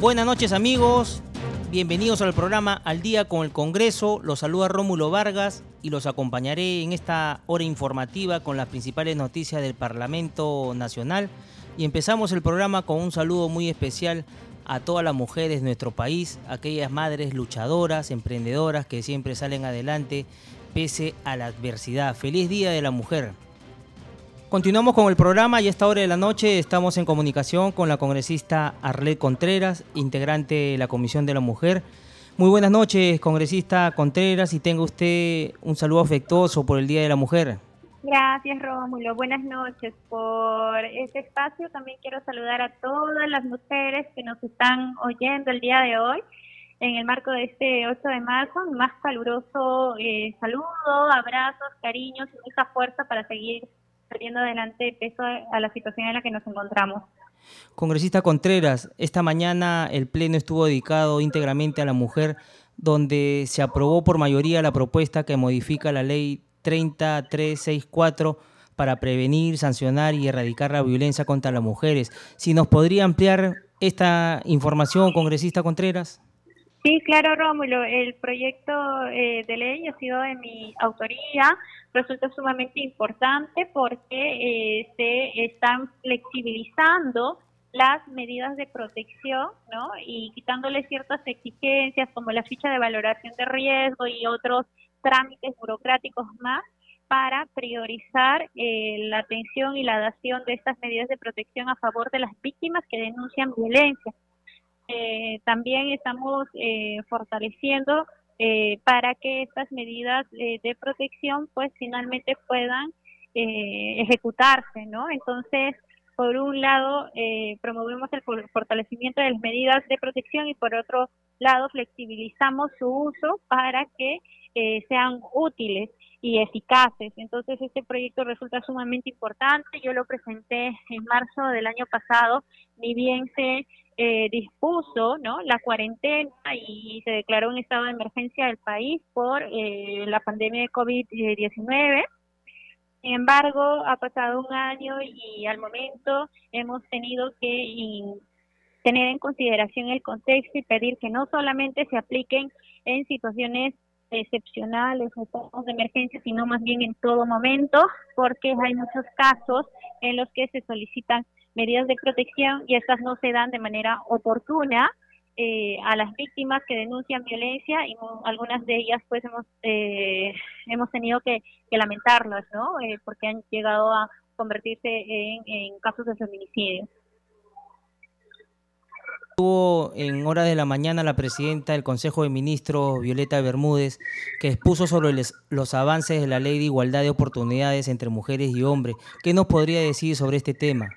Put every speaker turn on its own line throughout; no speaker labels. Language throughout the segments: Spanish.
Buenas noches amigos, bienvenidos al programa Al Día con el Congreso. Los saluda Rómulo Vargas y los acompañaré en esta hora informativa con las principales noticias del Parlamento Nacional. Y empezamos el programa con un saludo muy especial a todas las mujeres de nuestro país, aquellas madres luchadoras, emprendedoras que siempre salen adelante pese a la adversidad. Feliz Día de la Mujer. Continuamos con el programa y a esta hora de la noche estamos en comunicación con la congresista Arlet Contreras, integrante de la Comisión de la Mujer. Muy buenas noches, congresista Contreras, y tenga usted un saludo afectuoso por el Día de la Mujer.
Gracias, Rómulo. Buenas noches por este espacio. También quiero saludar a todas las mujeres que nos están oyendo el día de hoy en el marco de este 8 de marzo. más caluroso eh, saludo, abrazos, cariños y mucha fuerza para seguir perdiendo adelante peso a la situación en la que nos encontramos.
Congresista Contreras, esta mañana el Pleno estuvo dedicado íntegramente a la mujer, donde se aprobó por mayoría la propuesta que modifica la ley 30364 para prevenir, sancionar y erradicar la violencia contra las mujeres. Si nos podría ampliar esta información, congresista Contreras.
Sí, claro, Rómulo. El proyecto eh, de ley ha sido de mi autoría. Resulta sumamente importante porque eh, se están flexibilizando las medidas de protección, ¿no? Y quitándole ciertas exigencias como la ficha de valoración de riesgo y otros trámites burocráticos más para priorizar eh, la atención y la dación de estas medidas de protección a favor de las víctimas que denuncian violencia. Eh, también estamos eh, fortaleciendo eh, para que estas medidas de protección pues finalmente puedan ejecutarse, ¿no? Entonces, por un lado, promovemos el fortalecimiento de las medidas de protección y por otro lado, flexibilizamos su uso para que sean útiles y eficaces. Entonces, este proyecto resulta sumamente importante. Yo lo presenté en marzo del año pasado, ni bien se eh, dispuso ¿no? la cuarentena y se declaró un estado de emergencia del país por eh, la pandemia de COVID-19. Sin embargo, ha pasado un año y al momento hemos tenido que tener en consideración el contexto y pedir que no solamente se apliquen en situaciones excepcionales o estados de emergencia, sino más bien en todo momento, porque hay muchos casos en los que se solicitan medidas de protección y estas no se dan de manera oportuna eh, a las víctimas que denuncian violencia y algunas de ellas pues hemos eh, hemos tenido que, lamentarlas, ¿no? Eh, porque han llegado a convertirse en, en casos de feminicidio.
Estuvo en horas de la mañana la presidenta del Consejo de Ministros, Violeta Bermúdez, que expuso sobre los avances de la ley de igualdad de oportunidades entre mujeres y hombres. ¿Qué nos podría decir sobre este tema?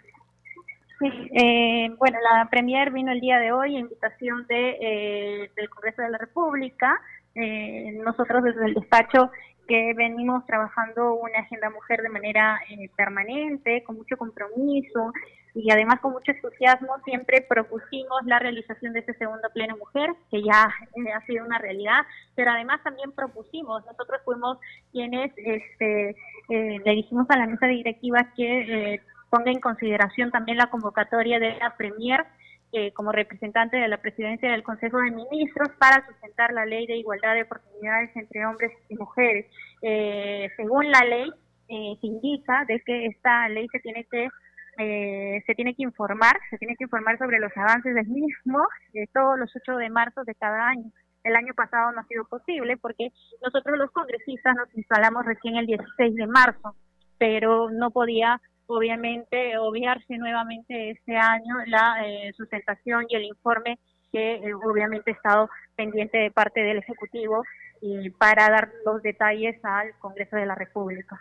Eh, bueno, la Premier vino el día de hoy a invitación de, eh, del Congreso de la República. Eh, nosotros desde el despacho que venimos trabajando una agenda mujer de manera eh, permanente, con mucho compromiso y además con mucho entusiasmo, siempre propusimos la realización de ese segundo pleno mujer, que ya ha sido una realidad, pero además también propusimos, nosotros fuimos quienes este, le dijimos a la mesa directiva que ponga en consideración también la convocatoria de la Premier eh, como representante de la presidencia del Consejo de Ministros para sustentar la ley de igualdad de oportunidades entre hombres y mujeres. Eh, según la ley, eh, se indica de que esta ley se tiene que se tiene que informar, se tiene que informar sobre los avances del mismo todos los 8 de marzo de cada año. El año pasado no ha sido posible porque nosotros los congresistas nos instalamos recién el 16 de marzo, pero no podía obviamente obviarse nuevamente este año la eh, sustentación y el informe que eh, obviamente ha estado pendiente de parte del Ejecutivo y para dar los detalles al Congreso de la República.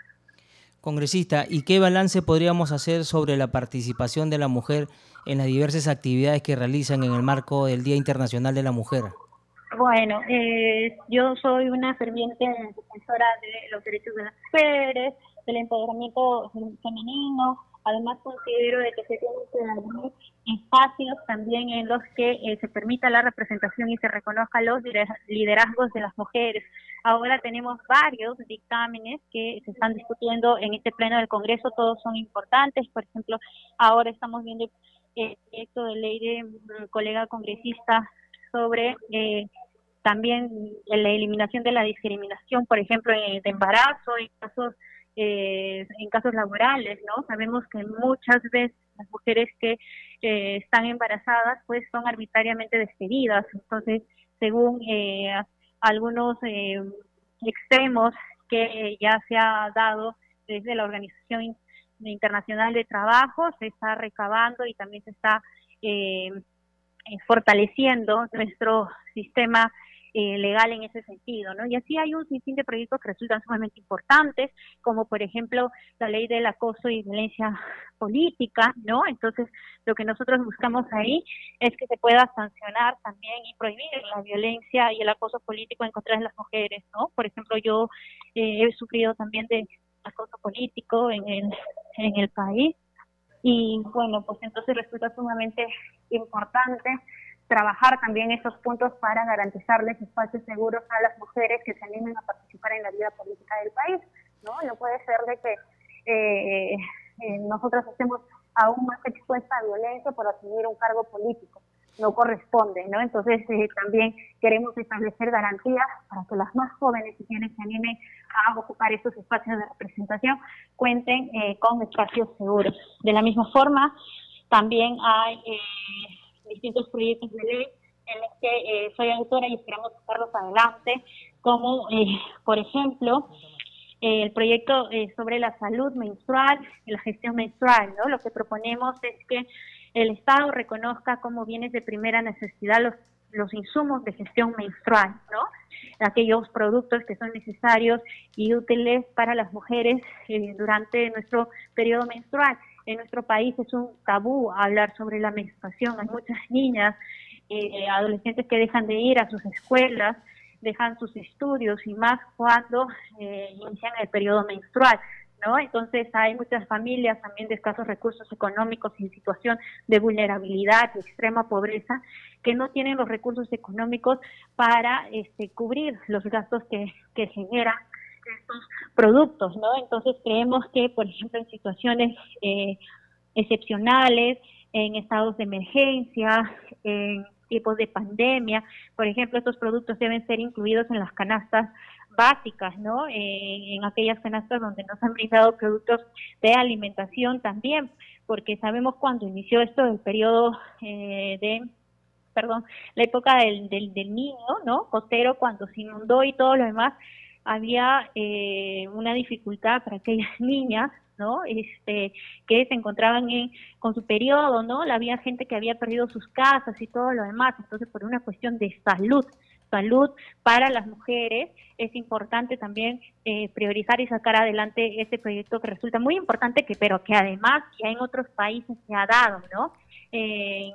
Congresista, ¿y qué balance podríamos hacer sobre la participación de la mujer en las diversas actividades que realizan en el marco del Día Internacional de la Mujer?
Bueno, eh, yo soy una ferviente defensora de los derechos de las mujeres, del empoderamiento femenino, Además, considero de que se tienen que dar espacios también en los que eh, se permita la representación y se reconozca los liderazgos de las mujeres. Ahora tenemos varios dictámenes que se están discutiendo en este pleno del Congreso, todos son importantes. Por ejemplo, ahora estamos viendo el proyecto de ley de mm, colega congresista sobre eh, también la eliminación de la discriminación, por ejemplo, de embarazo y casos eh, en casos laborales, ¿no? Sabemos que muchas veces las mujeres que eh, están embarazadas pues son arbitrariamente despedidas, entonces según eh, algunos extremos que ya se ha dado desde la Organización Internacional de Trabajo, se está recabando y también se está fortaleciendo nuestro sistema eh, legal en ese sentido, ¿no? Y así hay un sinfín de proyectos que resultan sumamente importantes, como por ejemplo la ley del acoso y violencia política, ¿no? Entonces, lo que nosotros buscamos ahí es que se pueda sancionar también y prohibir la violencia y el acoso político en contra de las mujeres, ¿no? Por ejemplo, yo eh, he sufrido también de acoso político en el, en el país y bueno, pues entonces resulta sumamente importante trabajar también esos puntos para garantizarles espacios seguros a las mujeres que se animen a participar en la vida política del país. No, no puede ser de que eh, eh, nosotros estemos aún más expuestas a violencia por asumir un cargo político. No corresponde, ¿no? Entonces eh, también queremos establecer garantías para que las más jóvenes y quienes se animen a ocupar esos espacios de representación cuenten con espacios seguros. De la misma forma, también hay distintos proyectos de ley en los que eh, soy autora y esperamos sacarlos adelante, como eh, por ejemplo el proyecto eh, sobre la salud menstrual y la gestión menstrual. ¿no? Lo que proponemos es que el Estado reconozca como bienes de primera necesidad los, los insumos de gestión menstrual, ¿no? aquellos productos que son necesarios y útiles para las mujeres durante nuestro periodo menstrual en nuestro país es un tabú hablar sobre la menstruación. Hay muchas niñas, eh, adolescentes que dejan de ir a sus escuelas, dejan sus estudios y más cuando eh, inician el periodo menstrual. ¿No? Entonces hay muchas familias también de escasos recursos económicos en situación de vulnerabilidad y extrema pobreza que no tienen los recursos económicos para este, cubrir los gastos que, que genera estos productos, ¿no? Entonces creemos que, por ejemplo, en situaciones eh, excepcionales, en estados de emergencia, en tipos de pandemia, por ejemplo, estos productos deben ser incluidos en las canastas básicas, ¿no? en aquellas canastas donde nos han brindado productos de alimentación también, porque sabemos cuando inició esto el periodo eh, de perdón, la época del, del, del niño, ¿no? Costero, cuando se inundó y todo lo demás, había eh, una dificultad para aquellas niñas ¿no? Este, que se encontraban en, con su periodo, ¿no? Había gente que había perdido sus casas y todo lo demás. Entonces, por una cuestión de salud, salud para las mujeres, es importante también eh, priorizar y sacar adelante este proyecto que resulta muy importante, que pero que además ya en otros países se ha dado, ¿no? Eh,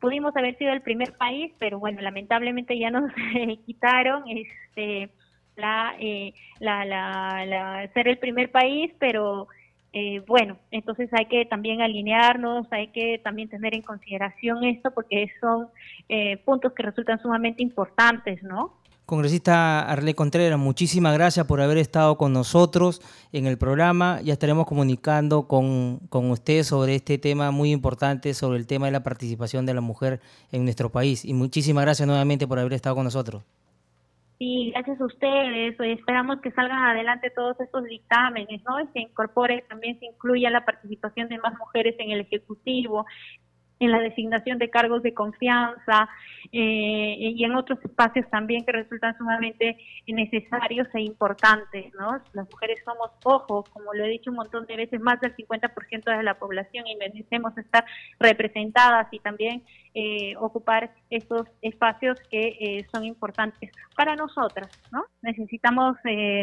pudimos haber sido el primer país, pero bueno, lamentablemente ya nos quitaron este la, eh, la, la, ser el primer país, pero eh, bueno, entonces hay que también alinearnos, hay que también tener en consideración esto porque son eh, puntos que resultan sumamente importantes, ¿no?
Congresista Arle Contreras, muchísimas gracias por haber estado con nosotros en el programa. Ya estaremos comunicando con, con usted sobre este tema muy importante, sobre el tema de la participación de la mujer en nuestro país. Y muchísimas gracias nuevamente por haber estado con nosotros.
Sí, gracias a ustedes. Esperamos que salgan adelante todos estos dictámenes, ¿no? Y se incorpore, también se incluya la participación de más mujeres en el Ejecutivo, en la designación de cargos de confianza eh, y en otros espacios también que resultan sumamente necesarios e importantes, ¿no? Las mujeres somos, ojo, como lo he dicho un montón de veces, más del 50% de la población y merecemos estar representadas y también eh, ocupar estos espacios que eh, son importantes para nosotras, ¿no? Necesitamos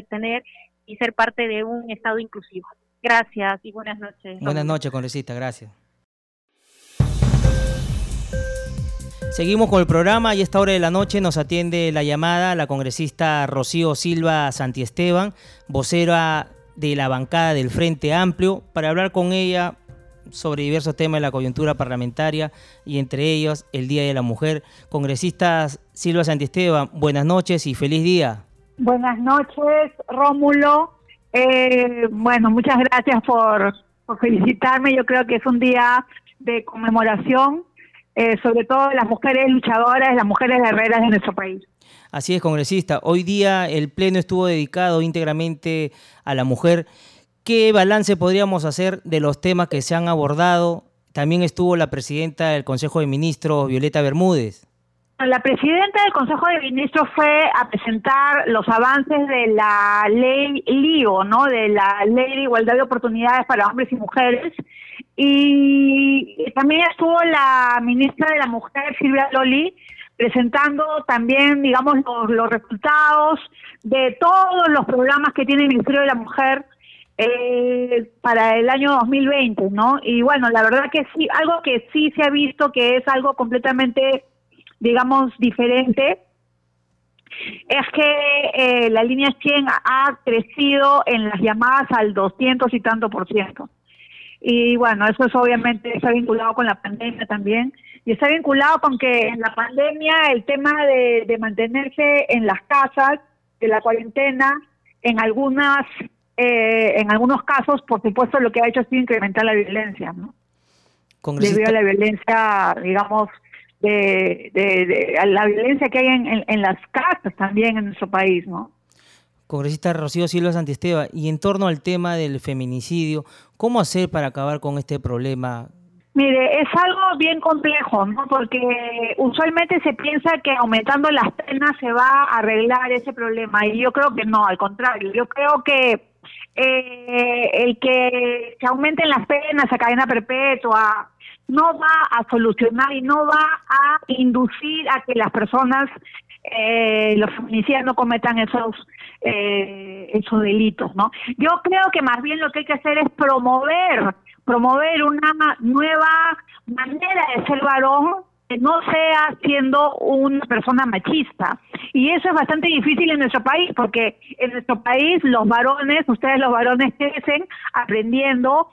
tener y ser parte de un Estado inclusivo. Gracias y buenas noches.
Buenas noches, congresista, gracias. Seguimos con el programa y a esta hora de la noche nos atiende la llamada la congresista Rocío Silva Santiesteban, vocera de la bancada del Frente Amplio, para hablar con ella sobre diversos temas de la coyuntura parlamentaria y entre ellos el Día de la Mujer. Congresista Silva Santiesteban, buenas noches y feliz día.
Buenas noches, Rómulo. Eh, bueno, muchas gracias por, por felicitarme. Yo creo que es un día de conmemoración eh, sobre todo las mujeres luchadoras, las mujeres guerreras de nuestro país.
Así es, congresista. Hoy día el Pleno estuvo dedicado íntegramente a la mujer. ¿Qué balance podríamos hacer de los temas que se han abordado? También estuvo la presidenta del Consejo de Ministros, Violeta Bermúdez.
La presidenta del Consejo de Ministros fue a presentar los avances de la ley LIO, ¿no? De la Ley de Igualdad de Oportunidades para Hombres y Mujeres, y también estuvo la ministra de la Mujer, Silvia Loli, presentando también, digamos, los, resultados de todos los programas que tiene el Ministerio de la Mujer eh, para el año 2020, ¿no? Y bueno, la verdad que sí, algo que sí se ha visto que es algo completamente, digamos, diferente, es que eh, la línea 100 ha crecido en las llamadas al 200 y tanto por ciento. Y bueno, eso es obviamente está vinculado con la pandemia también. Y está vinculado con que en la pandemia el tema de, mantenerse en las casas, de la cuarentena, en algunas eh, en algunos casos, por supuesto, lo que ha hecho es incrementar la violencia, ¿no? Debido a la violencia, digamos, de, de, la violencia que hay en, en, las casas también en nuestro país, ¿no?
Congresista Rocío Silva Santisteba, y en torno al tema del feminicidio, ¿cómo hacer para acabar con este problema?
Mire, es algo bien complejo, ¿no? Porque usualmente se piensa que aumentando las penas se va a arreglar ese problema, y yo creo que no, al contrario, yo creo que eh, el que se aumenten las penas a cadena perpetua no va a solucionar y no va a inducir a que las personas eh, los feminicidas no cometan esos eh, esos delitos, ¿no? Yo creo que más bien lo que hay que hacer es promover, promover una nueva manera de ser varón que no sea siendo una persona machista. Y eso es bastante difícil en nuestro país, porque en nuestro país los varones, ustedes los varones crecen aprendiendo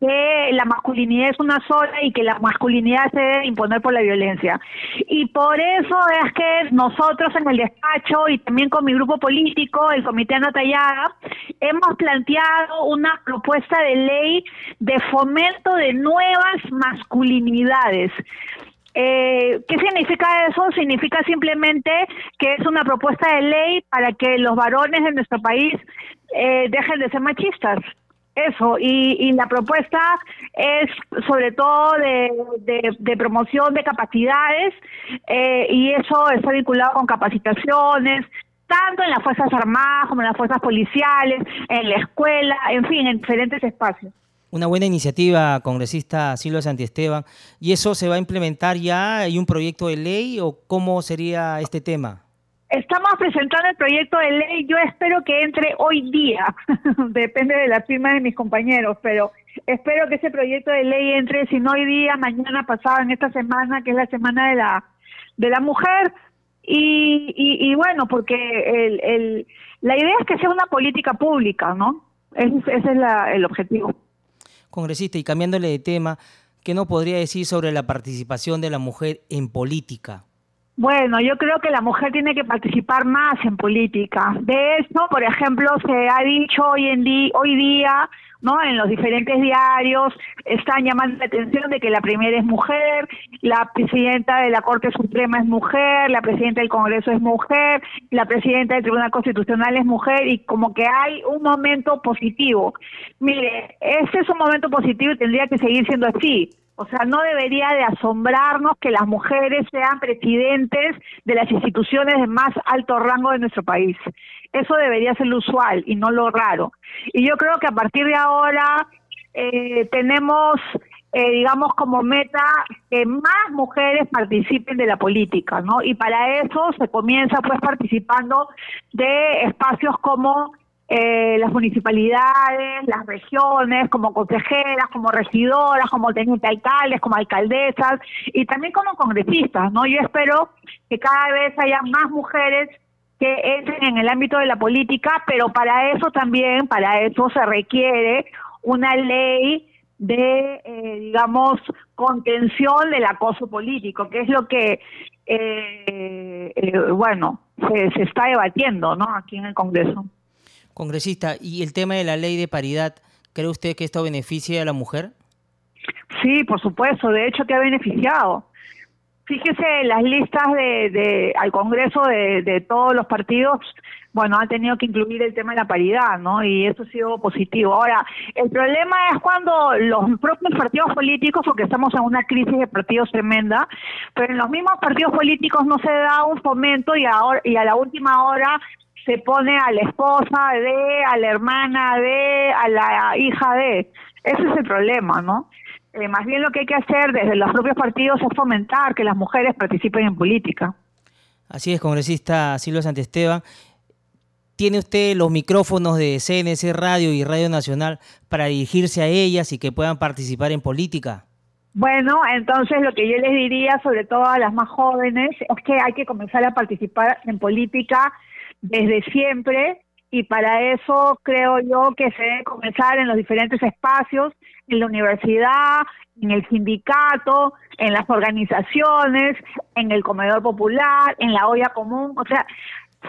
que la masculinidad es una sola y que la masculinidad se debe imponer por la violencia. Y por eso es que nosotros en el despacho y también con mi grupo político, el Comité Anatallaga, hemos planteado una propuesta de ley de fomento de nuevas masculinidades. Eh, ¿Qué significa eso? Significa simplemente que es una propuesta de ley para que los varones de nuestro país eh, dejen de ser machistas. Eso, y, la propuesta es sobre todo de, promoción de capacidades eh, y eso está vinculado con capacitaciones, tanto en las Fuerzas Armadas como en las Fuerzas Policiales, en la escuela, en fin, en diferentes espacios.
Una buena iniciativa, congresista Silvia Santiesteban. ¿Y eso se va a implementar ya? ¿Hay un proyecto de ley o cómo sería este tema?
Estamos presentando el proyecto de ley. Yo espero que entre hoy día. Depende de la firma de mis compañeros, pero espero que ese proyecto de ley entre, si no hoy día, mañana pasado, en esta semana, que es la semana de la de la mujer. Y, y, bueno, porque el, la idea es que sea una política pública, ¿no? Ese, es el objetivo.
Congresista, y cambiándole de tema, ¿qué no podría decir sobre la participación de la mujer en política?
Bueno, yo creo que la mujer tiene que participar más en política. De eso, por ejemplo, se ha dicho hoy en día, hoy día, ¿no? En los diferentes diarios están llamando la atención de que la primera es mujer, la presidenta de la Corte Suprema es mujer, la presidenta del Congreso es mujer, la presidenta del Tribunal Constitucional es mujer y como que hay un momento positivo. Mire, ese es un momento positivo y tendría que seguir siendo así o sea, no debería de asombrarnos que las mujeres sean presidentes de las instituciones de más alto rango de nuestro país. Eso debería ser lo usual y no lo raro. Y yo creo que a partir de ahora eh, tenemos, eh, digamos, como meta que más mujeres participen de la política, ¿no? Y para eso se comienza pues participando de espacios como eh, las municipalidades, las regiones, como consejeras, como regidoras, como teniente alcaldes, como alcaldesas y también como congresistas, ¿no? Yo espero que cada vez haya más mujeres que entren en el ámbito de la política, pero para eso también, para eso se requiere una ley de, eh, digamos, contención del acoso político, que es lo que, eh, eh, bueno, se, se está debatiendo, ¿no? Aquí en el Congreso.
Congresista, ¿y el tema de la ley de paridad, cree usted que esto beneficia a la mujer?
Sí, por supuesto, de hecho que ha beneficiado. Fíjese, las listas de, de al Congreso de, todos los partidos, bueno, han tenido que incluir el tema de la paridad, ¿no? Y eso ha sido positivo. Ahora, el problema es cuando los propios partidos políticos, porque estamos en una crisis de partidos tremenda, pero en los mismos partidos políticos no se da un fomento y, y a la última hora se pone a la esposa de, a la hermana de, a la hija de. Ese es el problema, ¿no? Eh, más bien lo que hay que hacer desde los propios partidos es fomentar que las mujeres participen en política.
Así es, congresista Silvia Santesteban. ¿Tiene usted los micrófonos de CNC Radio y Radio Nacional para dirigirse a ellas y que puedan participar en política?
Bueno, entonces lo que yo les diría, sobre todo a las más jóvenes, es que hay que comenzar a participar en política desde siempre y para eso creo yo que se debe comenzar en los diferentes espacios, en la universidad, en el sindicato, en las organizaciones, en el comedor popular, en la olla común, o sea,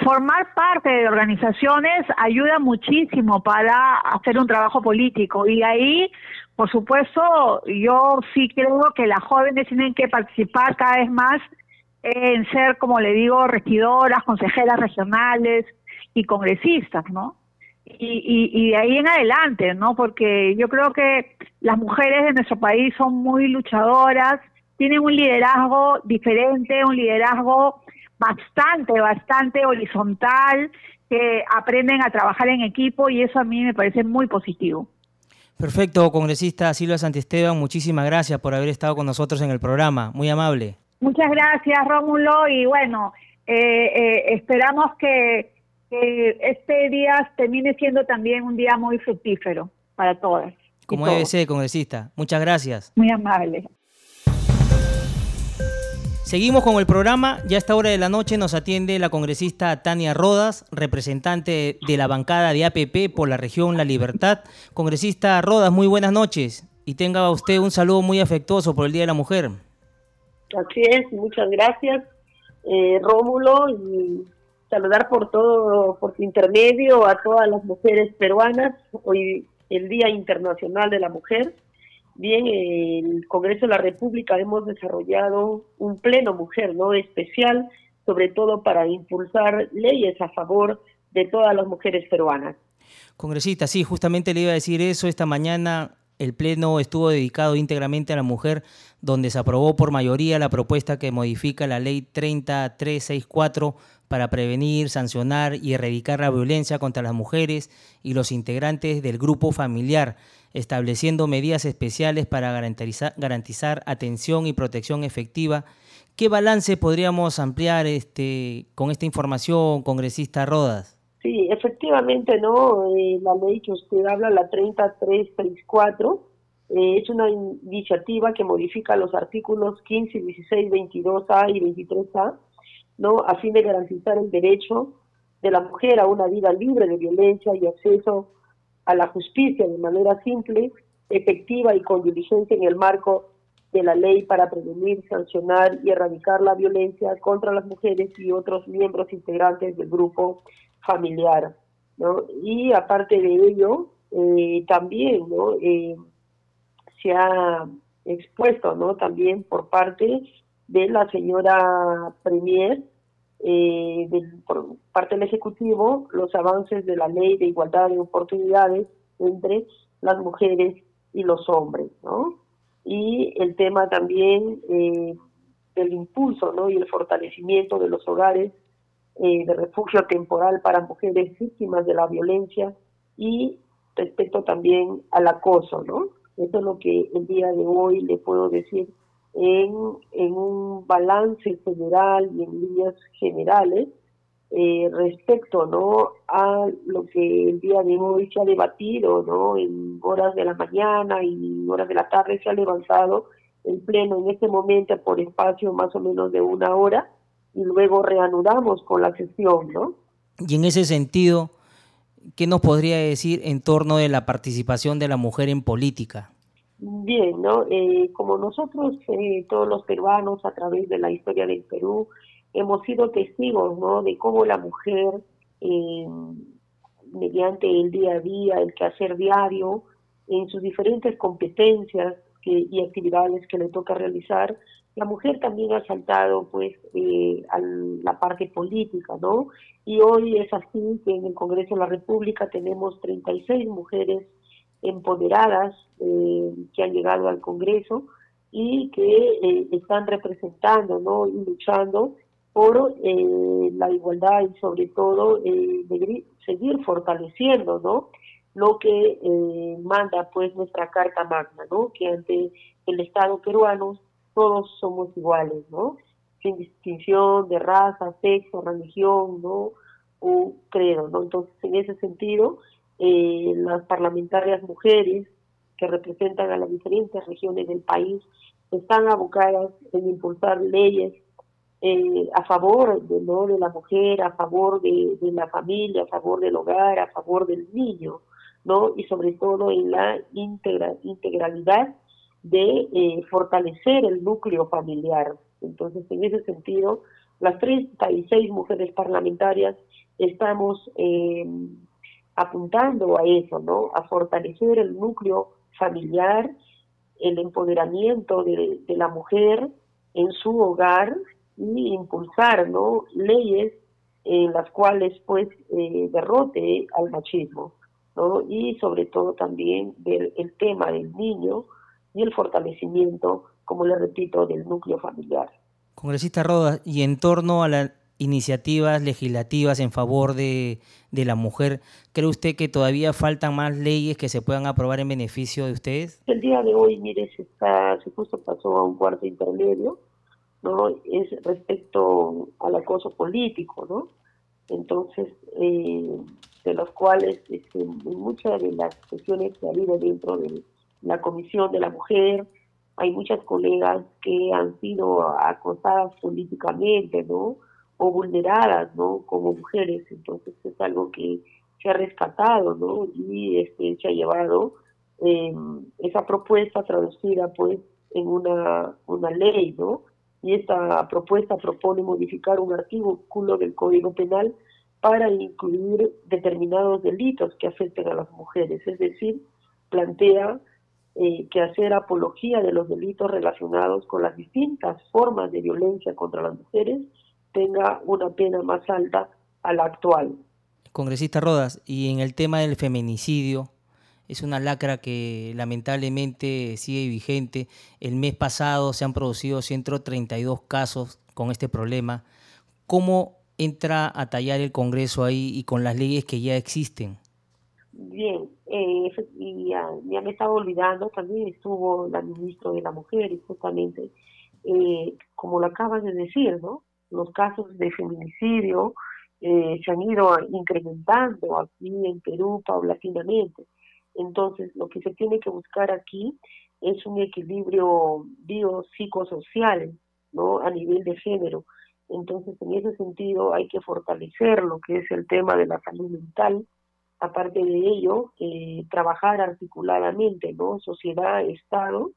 formar parte de organizaciones ayuda muchísimo para hacer un trabajo político. Y ahí, por supuesto, yo sí creo que las jóvenes tienen que participar cada vez más en ser, como le digo, regidoras, consejeras regionales y congresistas, ¿no? Y, de ahí en adelante, ¿no? Porque yo creo que las mujeres de nuestro país son muy luchadoras, tienen un liderazgo diferente, un liderazgo bastante, bastante horizontal, que aprenden a trabajar en equipo y eso a mí me parece muy positivo.
Perfecto, congresista Silvia Santisteban, muchísimas gracias por haber estado con nosotros en el programa, muy amable.
Muchas gracias, Rómulo, y bueno, eh, eh, esperamos que, este día termine siendo también un día muy fructífero para todas.
Como debe ser, congresista. Muchas gracias.
Muy amable.
Seguimos con el programa. Ya a esta hora de la noche nos atiende la congresista Tania Rodas, representante de la bancada de APP por la región La Libertad. Congresista Rodas, muy buenas noches y tenga usted un saludo muy afectuoso por el Día de la Mujer.
Así es, muchas gracias, eh, Rómulo, y saludar por todo, por tu intermedio a todas las mujeres peruanas, hoy el Día Internacional de la Mujer. Bien, el Congreso de la República hemos desarrollado un pleno mujer, ¿no? Especial, sobre todo para impulsar leyes a favor de todas las mujeres peruanas.
Congresista, sí, justamente le iba a decir eso. Esta mañana el Pleno estuvo dedicado íntegramente a la mujer, donde se aprobó por mayoría la propuesta que modifica la Ley 3364 para prevenir, sancionar y erradicar la violencia contra las mujeres y los integrantes del grupo familiar, estableciendo medidas especiales para garantizar, garantizar atención y protección efectiva. ¿Qué balance podríamos ampliar este, con esta información, congresista Rodas?
Sí, efectivamente, ¿no? Eh, la ley que usted habla, la 3334, eh, es una iniciativa que modifica los artículos 15, 16, 22A y 23A, ¿no? A fin de garantizar el derecho de la mujer a una vida libre de violencia y acceso a la justicia de manera simple, efectiva y con diligencia en el marco de la ley para prevenir, sancionar y erradicar la violencia contra las mujeres y otros miembros integrantes del grupo familiar, ¿no? Y aparte de ello, eh, también, ¿no? Eh, se ha expuesto, ¿no? También por parte de la señora Premier, eh, por parte del Ejecutivo, los avances de la ley de igualdad de oportunidades entre las mujeres y los hombres, ¿no? Y el tema también del impulso, ¿no? Y el fortalecimiento de los hogares eh, de refugio temporal para mujeres víctimas de la violencia y respecto también al acoso, ¿no? Eso es lo que el día de hoy le puedo decir. En, en un balance general y en líneas generales eh, respecto no a lo que el día de hoy se ha debatido no en horas de la mañana y horas de la tarde se ha levantado el pleno en este momento por espacio más o menos de una hora y luego reanudamos con la sesión no
y en ese sentido qué nos podría decir en torno de la participación de la mujer en política
bien no eh, como nosotros eh, todos los peruanos a través de la historia del Perú hemos sido testigos ¿no? de cómo la mujer, eh, mediante el día a día, el quehacer diario, en sus diferentes competencias y actividades que le toca realizar, la mujer también ha saltado pues eh, a la parte política, ¿no? Y hoy es así que en el Congreso de la República tenemos 36 mujeres empoderadas eh, que han llegado al Congreso y que están representando, ¿no? Y luchando por eh, la igualdad y sobre todo eh, seguir fortaleciendo no lo que eh, manda pues nuestra carta magna no que ante el estado peruano todos somos iguales no sin distinción de raza sexo religión no o credo no entonces en ese sentido eh, las parlamentarias mujeres que representan a las diferentes regiones del país están abocadas en impulsar leyes eh, a favor de, ¿no? de la mujer, a favor de, la familia, a favor del hogar, a favor del niño, ¿no? Y sobre todo en la integra, integralidad de eh, fortalecer el núcleo familiar. Entonces, en ese sentido, las 36 mujeres parlamentarias estamos eh, apuntando a eso, ¿no? A fortalecer el núcleo familiar, el empoderamiento de, de la mujer en su hogar y impulsar ¿no? leyes en las cuales pues eh, derrote al machismo ¿no? y sobre todo también ver el tema del niño y el fortalecimiento, como le repito, del núcleo familiar.
Congresista Rodas, y en torno a las iniciativas legislativas en favor de, de la mujer, ¿cree usted que todavía faltan más leyes que se puedan aprobar en beneficio de ustedes?
El día de hoy, mire, se, está, se justo pasó a un cuarto intermedio ¿no? Es respecto al acoso político, ¿no? Entonces, eh, de los cuales este, en muchas de las sesiones que ha habido dentro de la Comisión de la Mujer, hay muchas colegas que han sido acosadas políticamente, ¿no? O vulneradas, ¿no? Como mujeres. Entonces, es algo que se ha rescatado, ¿no? Y este, se ha llevado eh, esa propuesta traducida, pues, en una, una ley, ¿no? y esta propuesta propone modificar un artículo del Código Penal para incluir determinados delitos que afecten a las mujeres, es decir, plantea eh, que hacer apología de los delitos relacionados con las distintas formas de violencia contra las mujeres tenga una pena más alta a la actual.
Congresista Rodas, y en el tema del feminicidio, es una lacra que lamentablemente sigue vigente. El mes pasado se han producido 132 casos con este problema. ¿Cómo entra a tallar el Congreso ahí y con las leyes que ya existen?
Bien, eh, y ya, me estaba olvidando, también estuvo la ministra de la Mujer y justamente, eh, como lo acabas de decir, ¿no? Los casos de feminicidio eh, se han ido incrementando aquí en Perú paulatinamente. Entonces, lo que se tiene que buscar aquí es un equilibrio biopsicosocial, ¿no? A nivel de género. Entonces, en ese sentido, hay que fortalecer lo que es el tema de la salud mental. Aparte de ello, eh, trabajar articuladamente, ¿no? Sociedad, Estado,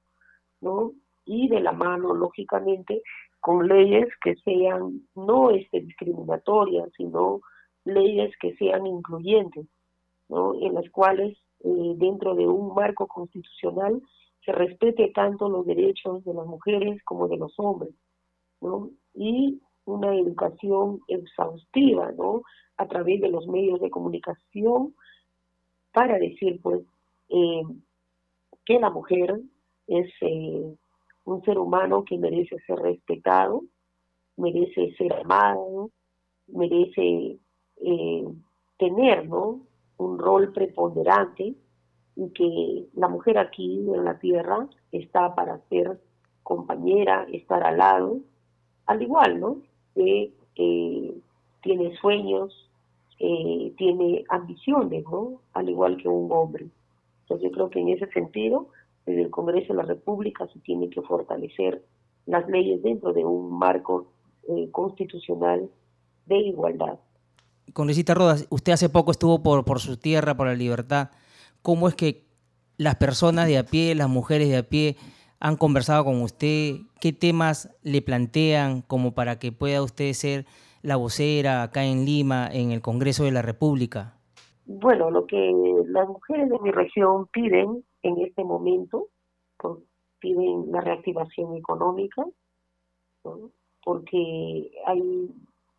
¿no? Y de la mano, lógicamente, con leyes que sean no este, discriminatorias, sino leyes que sean incluyentes, ¿no? En las cuales eh, dentro de un marco constitucional se respete tanto los derechos de las mujeres como de los hombres, ¿no? Y una educación exhaustiva, ¿no? A través de los medios de comunicación para decir, pues, eh, que la mujer es eh, un ser humano que merece ser respetado, merece ser amado, merece tener, ¿no? un rol preponderante y que la mujer aquí en la tierra está para ser compañera, estar al lado, al igual, ¿no? Que tiene sueños, eh, tiene ambiciones, ¿no? Al igual que un hombre. Entonces yo creo que en ese sentido, desde el Congreso de la República se tiene que fortalecer las leyes dentro de un marco eh, constitucional de igualdad.
Congresista Rodas, usted hace poco estuvo por, por su tierra, por la libertad. ¿Cómo es que las personas de a pie, las mujeres de a pie, han conversado con usted? ¿Qué temas le plantean como para que pueda usted ser la vocera acá en Lima, en el Congreso de la República?
Bueno, lo que las mujeres de mi región piden en este momento, pues, piden la reactivación económica, porque hay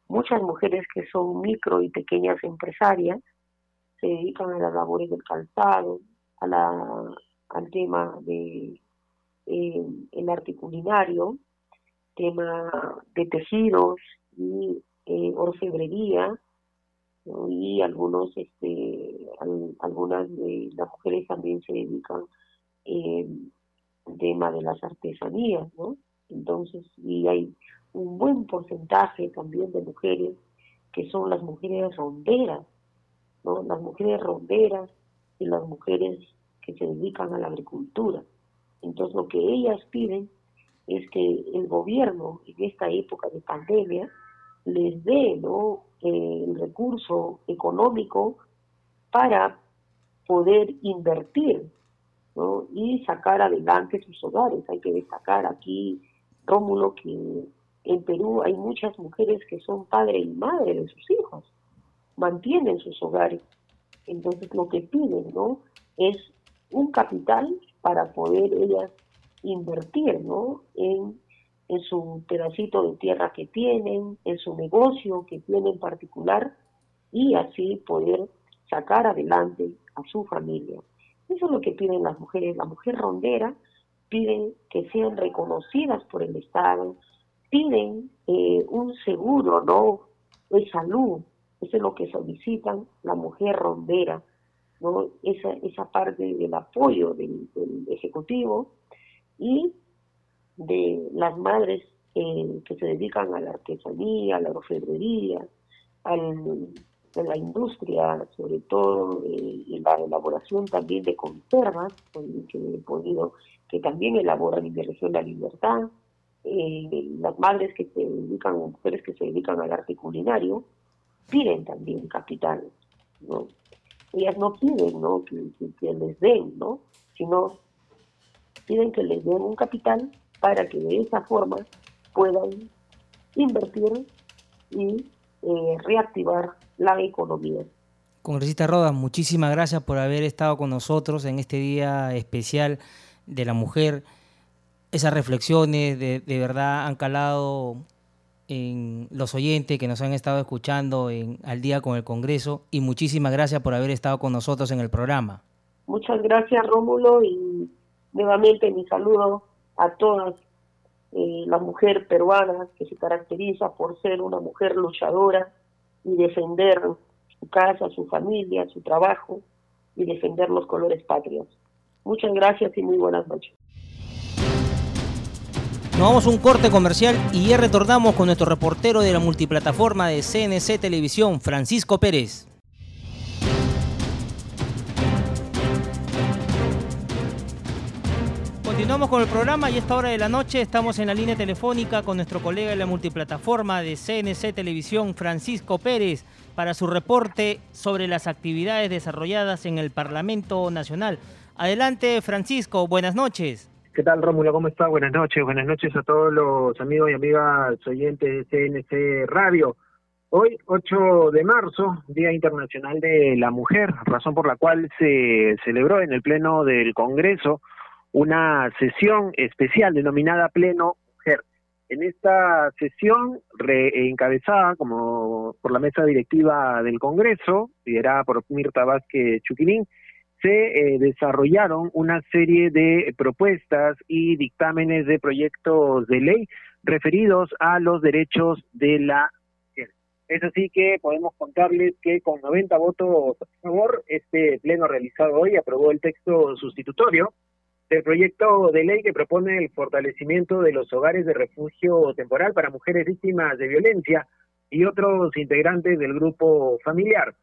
muchas mujeres que son micro y pequeñas empresarias, se dedican a las labores del calzado, a la, al tema de el arte culinario, tema de tejidos y eh, orfebrería, y algunos, este, algunas de las mujeres también se dedican eh, tema de las artesanías, ¿no? Entonces, y hay un buen porcentaje también de mujeres que son las mujeres ronderas, ¿no? Las mujeres ronderas y las mujeres que se dedican a la agricultura. Entonces, lo que ellas piden es que el gobierno en esta época de pandemia les dé el recurso económico para poder invertir y sacar adelante sus hogares. Hay que destacar aquí, Rómulo, que en Perú hay muchas mujeres que son padre y madre de sus hijos, mantienen sus hogares. Entonces lo que piden ¿no? es un capital para poder ellas invertir ¿no? en en su pedacito de tierra que tienen, en su negocio que tienen particular y así poder sacar adelante a su familia. Eso es lo que piden las mujeres. La mujer rondera piden que sean reconocidas por el Estado, piden eh, un seguro no de salud. Eso es lo que solicitan la mujer rondera, esa, esa parte del apoyo del, Ejecutivo y de las madres eh, que se dedican a la artesanía, a la orfebrería, a la industria, sobre todo eh, la elaboración también de conservas, que he podido, que también elaboran en mi región La Libertad, eh, las madres que se dedican, mujeres que se dedican al arte culinario, piden también capital. Ellas no piden, ¿no? Que, les den, ¿no? Sino piden que les den un capital para que de esa forma puedan invertir y eh, reactivar la economía.
Congresista Rodas, muchísimas gracias por haber estado con nosotros en este día especial de la mujer. Esas reflexiones de, de verdad han calado en los oyentes que nos han estado escuchando en, al día con el Congreso y muchísimas gracias por haber estado con nosotros en el programa.
Muchas gracias Rómulo y nuevamente mi saludo a todas eh, la mujer peruana que se caracteriza por ser una mujer luchadora y defender su casa, su familia, su trabajo y defender los colores patrios. Muchas gracias y muy buenas noches.
Nos vamos a un corte comercial y ya retornamos con nuestro reportero de la multiplataforma de CNC Televisión, Francisco Pérez. Continuamos con el programa y a esta hora de la noche estamos en la línea telefónica con nuestro colega de la multiplataforma de CNC Televisión, Francisco Pérez, para su reporte sobre las actividades desarrolladas en el Parlamento Nacional. Adelante, Francisco, buenas noches.
¿Qué tal, Rómulo? ¿Cómo está? Buenas noches. Buenas noches a todos los amigos y amigas oyentes de CNC Radio. Hoy, 8 de marzo, Día Internacional de la Mujer, razón por la cual se celebró en el Pleno del Congreso una sesión especial denominada Pleno Mujer. En esta sesión, encabezada como por la mesa directiva del Congreso, liderada por Mirta Vázquez Chuquilín, se eh, desarrollaron una serie de propuestas y dictámenes de proyectos de ley referidos a los derechos de la mujer. Es así que podemos contarles que con 90 votos a favor, este pleno realizado hoy aprobó el texto sustitutorio el proyecto de ley que propone el fortalecimiento de los hogares de refugio temporal para mujeres víctimas de violencia y otros integrantes del grupo familiar.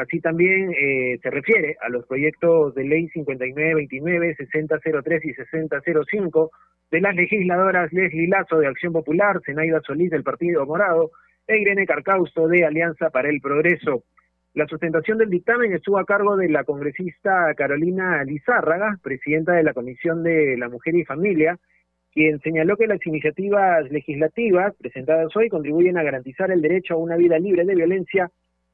Así también eh, se refiere a los proyectos de ley 5929, 6003 y 6005 de las legisladoras Leslie Lazo de Acción Popular, Zenaida Solís del Partido Morado e Irene Carcausto de Alianza para el Progreso. La sustentación del dictamen estuvo a cargo de la congresista Carolina Lizárraga, presidenta de la Comisión de la Mujer y Familia, quien señaló que las iniciativas legislativas presentadas hoy contribuyen a garantizar el derecho a una vida libre de violencia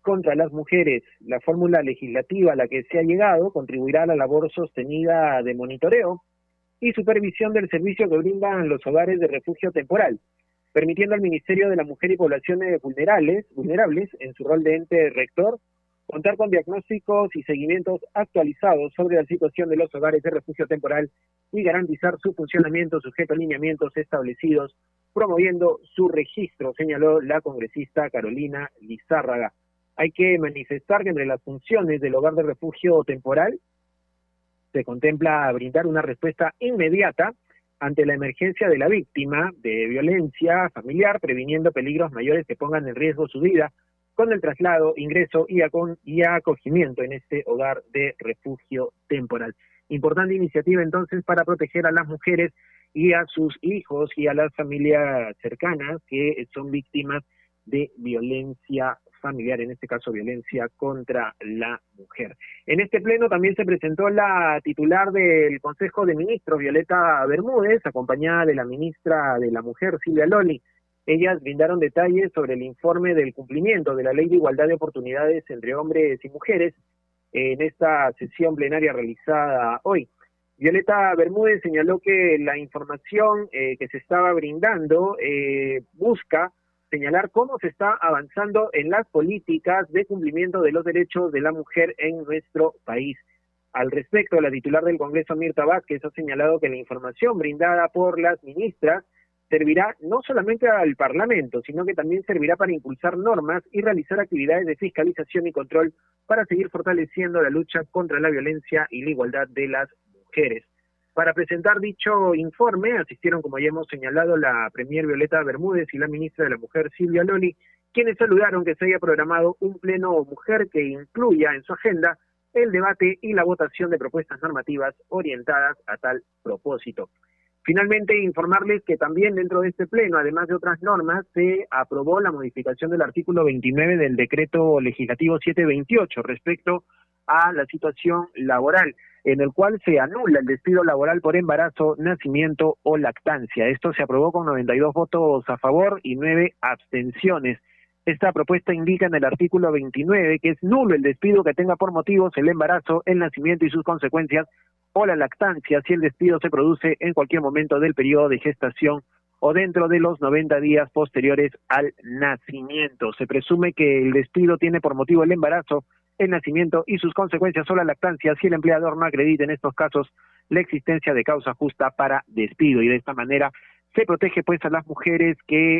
contra las mujeres. La fórmula legislativa a la que se ha llegado contribuirá a la labor sostenida de monitoreo y supervisión del servicio que brindan los hogares de refugio temporal, permitiendo al Ministerio de la Mujer y Poblaciones Vulnerables, vulnerables en su rol de ente rector, contar con diagnósticos y seguimientos actualizados sobre la situación de los hogares de refugio temporal y garantizar su funcionamiento sujeto a lineamientos establecidos, promoviendo su registro, señaló la congresista Carolina Lizárraga. Hay que manifestar que entre las funciones del hogar de refugio temporal se contempla brindar una respuesta inmediata ante la emergencia de la víctima de violencia familiar, previniendo peligros mayores que pongan en riesgo su vida con el traslado, ingreso y, acogimiento en este hogar de refugio temporal. Importante iniciativa entonces para proteger a las mujeres y a sus hijos y a las familias cercanas que son víctimas de violencia familiar, en este caso violencia contra la mujer. En este pleno también se presentó la titular del Consejo de Ministros, Violeta Bermúdez, acompañada de la ministra de la Mujer, Silvia Loli. Ellas brindaron detalles sobre el informe del cumplimiento de la Ley de Igualdad de Oportunidades entre hombres y mujeres en esta sesión plenaria realizada hoy. Violeta Bermúdez señaló que la información eh, que se estaba brindando eh, busca señalar cómo se está avanzando en las políticas de cumplimiento de los derechos de la mujer en nuestro país. Al respecto, la titular del Congreso, Mirta Vázquez, ha señalado que la información brindada por las ministras servirá no solamente al Parlamento, sino que también servirá para impulsar normas y realizar actividades de fiscalización y control para seguir fortaleciendo la lucha contra la violencia y la igualdad de las mujeres. Para presentar dicho informe asistieron, como ya hemos señalado, la Premier Violeta Bermúdez y la ministra de la Mujer Silvia Loli, quienes saludaron que se haya programado un pleno mujer que incluya en su agenda el debate y la votación de propuestas normativas orientadas a tal propósito. Finalmente, informarles que también dentro de este pleno, además de otras normas, se aprobó la modificación del artículo 29 del decreto legislativo 728 respecto a la situación laboral en el cual se anula el despido laboral por embarazo, nacimiento o lactancia. Esto se aprobó con 92 votos a favor y 9 abstenciones. Esta propuesta indica en el artículo 29 que es nulo el despido que tenga por motivos el embarazo, el nacimiento y sus consecuencias o la lactancia si el despido se produce en cualquier momento del periodo de gestación o dentro de los 90 días posteriores al nacimiento. Se presume que el despido tiene por motivo el embarazo, el nacimiento y sus consecuencias o la lactancia si el empleador no acredita en estos casos la existencia de causa justa para despido y de esta manera se protege pues a las mujeres que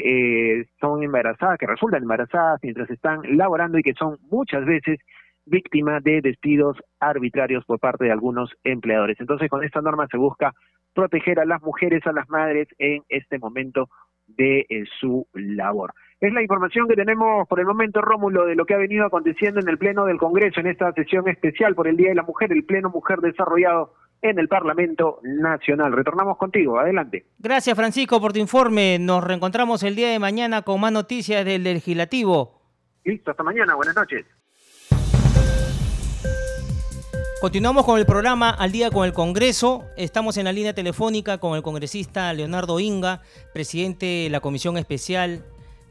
eh, son embarazadas, que resultan embarazadas mientras están laborando y que son muchas veces víctimas de despidos arbitrarios por parte de algunos empleadores. Entonces con esta norma se busca proteger a las mujeres, a las madres en este momento de eh, su labor. Es la información que tenemos por el momento, Rómulo, de lo que ha venido aconteciendo en el Pleno del Congreso en esta sesión especial por el Día de la Mujer, el Pleno Mujer desarrollado en el Parlamento Nacional. Retornamos contigo, adelante.
Gracias, Francisco, por tu informe. Nos reencontramos el día de mañana con más noticias del Legislativo.
Listo, hasta mañana, buenas noches.
Continuamos con el programa Al día con el Congreso. Estamos en la línea telefónica con el congresista Leonardo Inga, presidente de la Comisión Especial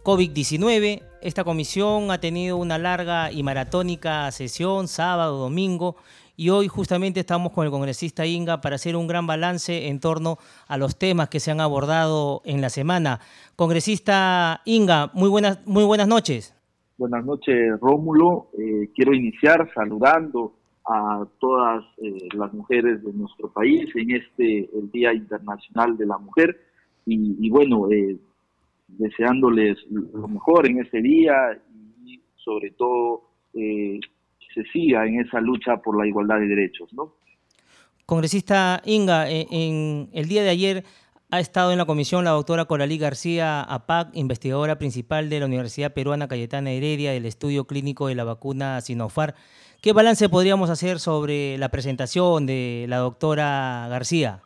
COVID-19. Esta comisión ha tenido una larga y maratónica sesión, sábado, domingo, y hoy justamente estamos con el congresista Inga para hacer un gran balance en torno a los temas que se han abordado en la semana. Congresista Inga, muy buenas, muy buenas noches.
Buenas noches, Rómulo. Eh, quiero iniciar saludando a todas eh, las mujeres de nuestro país en este el Día Internacional de la Mujer y, y bueno, eh, deseándoles lo mejor en ese día y sobre todo eh, se siga en esa lucha por la igualdad de derechos, ¿no?
Congresista Inga, eh, en el día de ayer Ha estado en la comisión la doctora Coralí García APAC, investigadora principal de la Universidad Peruana Cayetana Heredia del estudio clínico de la vacuna Sinofar. ¿Qué balance podríamos hacer sobre la presentación de la doctora García?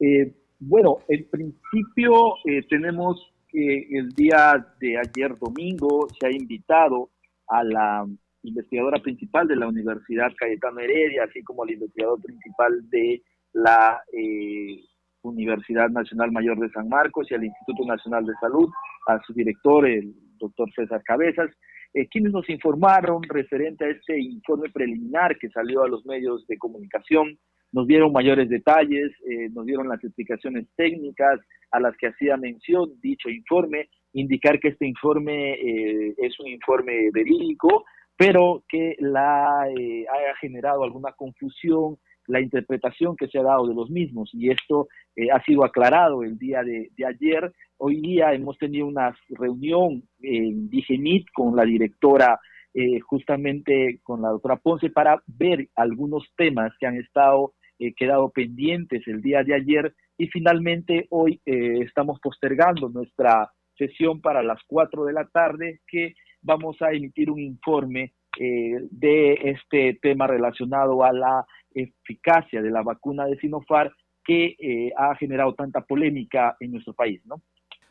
Eh, bueno, en principio eh, tenemos que el día de ayer domingo se ha invitado a la investigadora principal de la Universidad Cayetano Heredia, así como al investigador principal de la eh, Universidad Nacional Mayor de San Marcos y al Instituto Nacional de Salud, a su director, el doctor César Cabezas, eh, quienes nos informaron referente a este informe preliminar que salió a los medios de comunicación, nos dieron mayores detalles, eh, nos dieron las explicaciones técnicas a las que hacía mención dicho informe, indicar que este informe eh, es un informe verídico, pero que la haya generado alguna confusión la interpretación que se ha dado de los mismos y esto eh, ha sido aclarado el día de, ayer. Hoy día hemos tenido una reunión en Digenit con la directora, eh, justamente con la doctora Ponce, para ver algunos temas que han estado eh, quedado pendientes el día de ayer y finalmente hoy estamos postergando nuestra sesión para las 4 de la tarde que vamos a emitir un informe de este tema relacionado a la eficacia de la vacuna de Sinofar que eh, ha generado tanta polémica en nuestro país, ¿no?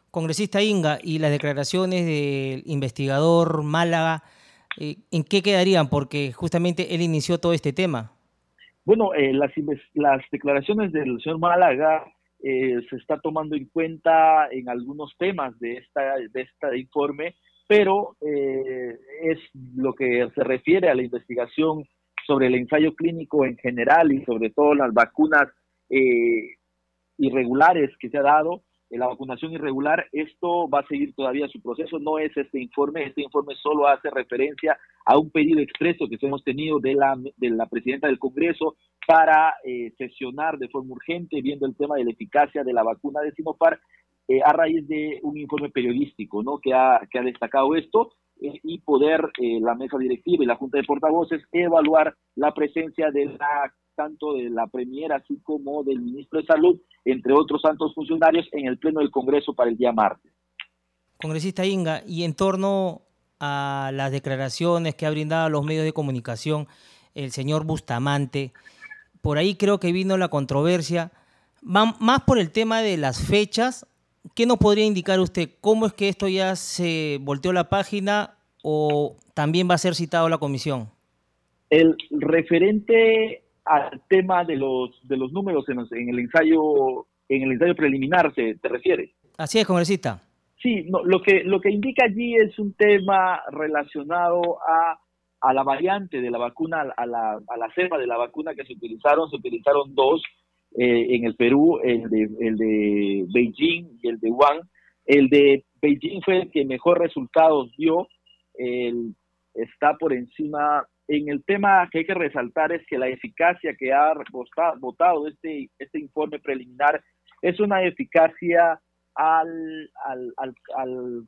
Congresista Inga, y las declaraciones del investigador Málaga, eh, ¿en qué quedarían? Porque justamente él inició todo este tema.
Bueno, eh, las, las declaraciones del señor Málaga se está tomando en cuenta en algunos temas de esta de este informe, pero es lo que se refiere a la investigación sobre el ensayo clínico en general y sobre todo las vacunas eh, irregulares que se ha dado, en la vacunación irregular, esto va a seguir todavía su proceso, no es este informe, este informe solo hace referencia a un pedido expreso que hemos tenido de la, de la presidenta del Congreso para eh, sesionar de forma urgente, viendo el tema de la eficacia de la vacuna de Sinopar, eh, a raíz de un informe periodístico ¿no? que, ha, que ha destacado esto eh, y poder eh, la mesa directiva y la junta de portavoces evaluar la presencia de la tanto de la Premier así como del ministro de Salud, entre otros tantos funcionarios, en el Pleno del Congreso para el día martes.
Congresista Inga, y en torno a las declaraciones que ha brindado a los medios de comunicación el señor Bustamante, por ahí creo que vino la controversia, más por el tema de las fechas ¿qué nos podría indicar usted? ¿Cómo es que esto ya se volteó la página o también va a ser citado la comisión?
El referente al tema de los de los números en, el ensayo en el ensayo preliminar se te refiere.
Así es, congresista.
Sí, no, lo que lo que indica allí es un tema relacionado a, a la variante de la vacuna, a la, a la cepa de la vacuna que se utilizaron, se utilizaron dos, eh, en el Perú, el de, el de Beijing y el de Wuhan. El de Beijing fue el que mejor resultados dio, el, está por encima. En el tema que hay que resaltar es que la eficacia que ha votado este, este informe preliminar es una eficacia al, al, al,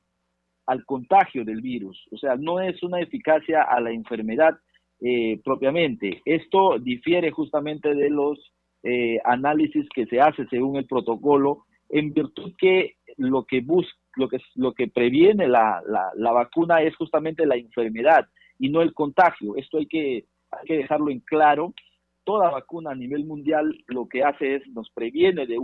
al, contagio del virus, o sea, no es una eficacia a la enfermedad eh, propiamente. Esto difiere justamente de los eh, análisis que se hace según el protocolo, en virtud que lo que busca, lo que, lo que previene la, la, vacuna es justamente la enfermedad y no el contagio. Esto hay que, hay que dejarlo en claro. Toda vacuna a nivel mundial lo que hace es nos previene de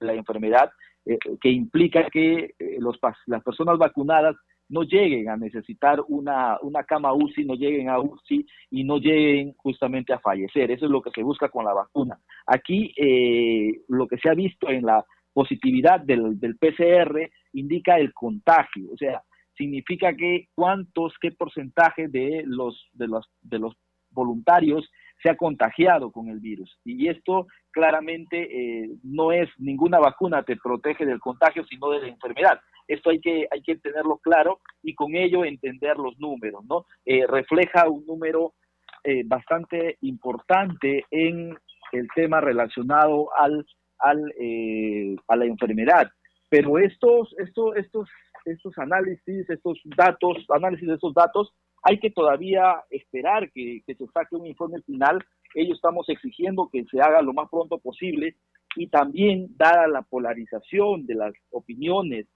la enfermedad, eh, que implica que eh, los, las personas vacunadas no lleguen a necesitar una, una cama UCI, no lleguen a UCI y no lleguen justamente a fallecer. Eso es lo que se busca con la vacuna. Aquí eh, lo que se ha visto en la positividad del, del PCR indica el contagio, o sea, significa que cuántos, qué porcentaje de los, de los, de los voluntarios se ha contagiado con el virus. Y esto claramente eh, no es ninguna vacuna te protege del contagio, sino de la enfermedad. Esto hay que, hay que tenerlo claro y con ello entender los números, ¿no? Eh, refleja un número eh, bastante importante en el tema relacionado al, al, a la enfermedad. Pero estos, estos, estos, estos análisis, estos datos, análisis de estos datos, hay que todavía esperar que, se saque un informe final. Ellos estamos exigiendo que se haga lo más pronto posible y también dada la polarización de las opiniones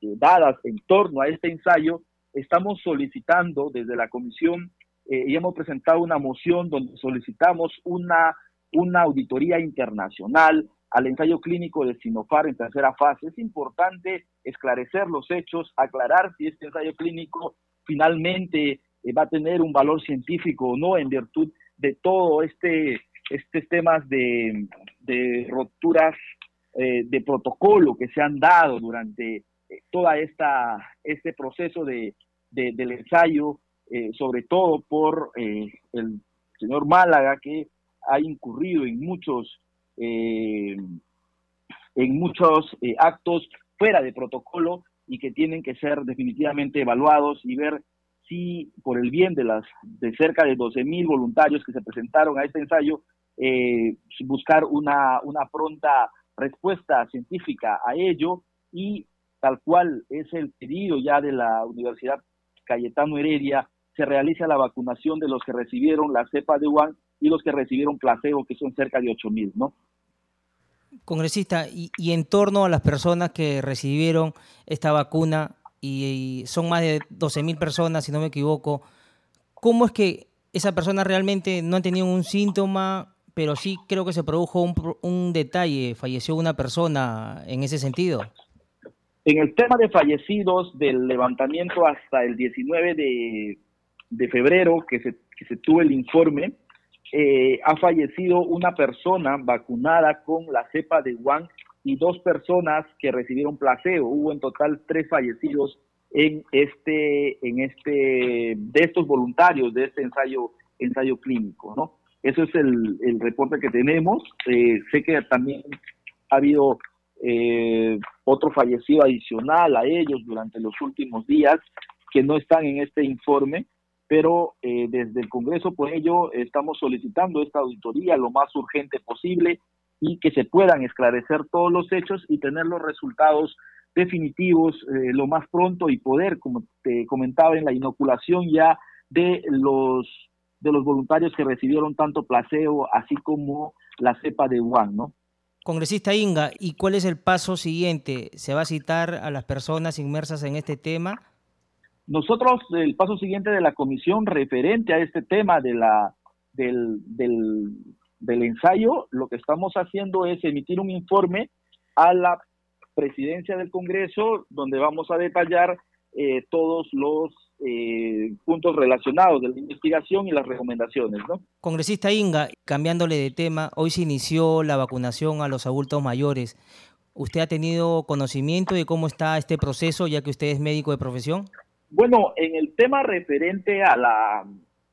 dadas en torno a este ensayo, estamos solicitando desde la comisión eh, y hemos presentado una moción donde solicitamos una, una auditoría internacional al ensayo clínico de Sinofar en tercera fase. Es importante esclarecer los hechos, aclarar si este ensayo clínico finalmente eh, va a tener un valor científico o no en virtud de todo este estos temas de, de rupturas eh, de protocolo que se han dado durante eh, toda esta este proceso de, del ensayo, sobre todo por el señor Málaga que ha incurrido en muchos en muchos actos fuera de protocolo y que tienen que ser definitivamente evaluados y ver si por el bien de las de cerca de 12 mil voluntarios que se presentaron a este ensayo eh, buscar una, una pronta respuesta científica a ello y tal cual es el pedido ya de la Universidad Cayetano Heredia, se realiza la vacunación de los que recibieron la cepa de Wuhan y los que recibieron placebo, que son cerca de 8 mil, ¿no?
Congresista, y, y, en torno a las personas que recibieron esta vacuna, y, son más de 12 mil personas, si no me equivoco, ¿cómo es que esa persona realmente no ha tenido un síntoma pero sí creo que se produjo un, un detalle, falleció una persona en ese sentido.
En el tema de fallecidos del levantamiento hasta el 19 de, febrero que se tuvo el informe, eh, ha fallecido una persona vacunada con la cepa de Wuhan y dos personas que recibieron placebo. Hubo en total tres fallecidos en este, en este, de estos voluntarios de este ensayo, ensayo clínico, ¿no? Eso es el, el reporte que tenemos. Eh, sé que también ha habido eh, otro fallecido adicional a ellos durante los últimos días que no están en este informe, pero eh, desde el Congreso por ello estamos solicitando esta auditoría lo más urgente posible y que se puedan esclarecer todos los hechos y tener los resultados definitivos lo más pronto y poder, como te comentaba en la inoculación ya de los de los voluntarios que recibieron tanto placebo así como la cepa de Wuhan, ¿no?
Congresista Inga, ¿y cuál es el paso siguiente? ¿Se va a citar a las personas inmersas en este tema?
Nosotros, el paso siguiente de la comisión referente a este tema de la, del, ensayo, lo que estamos haciendo es emitir un informe a la presidencia del Congreso, donde vamos a detallar eh, todos los eh, puntos relacionados de la investigación y las recomendaciones. ¿no?
Congresista Inga, cambiándole de tema, hoy se inició la vacunación a los adultos mayores. ¿Usted ha tenido conocimiento de cómo está este proceso, ya que usted es médico de profesión?
Bueno, en el tema referente a la,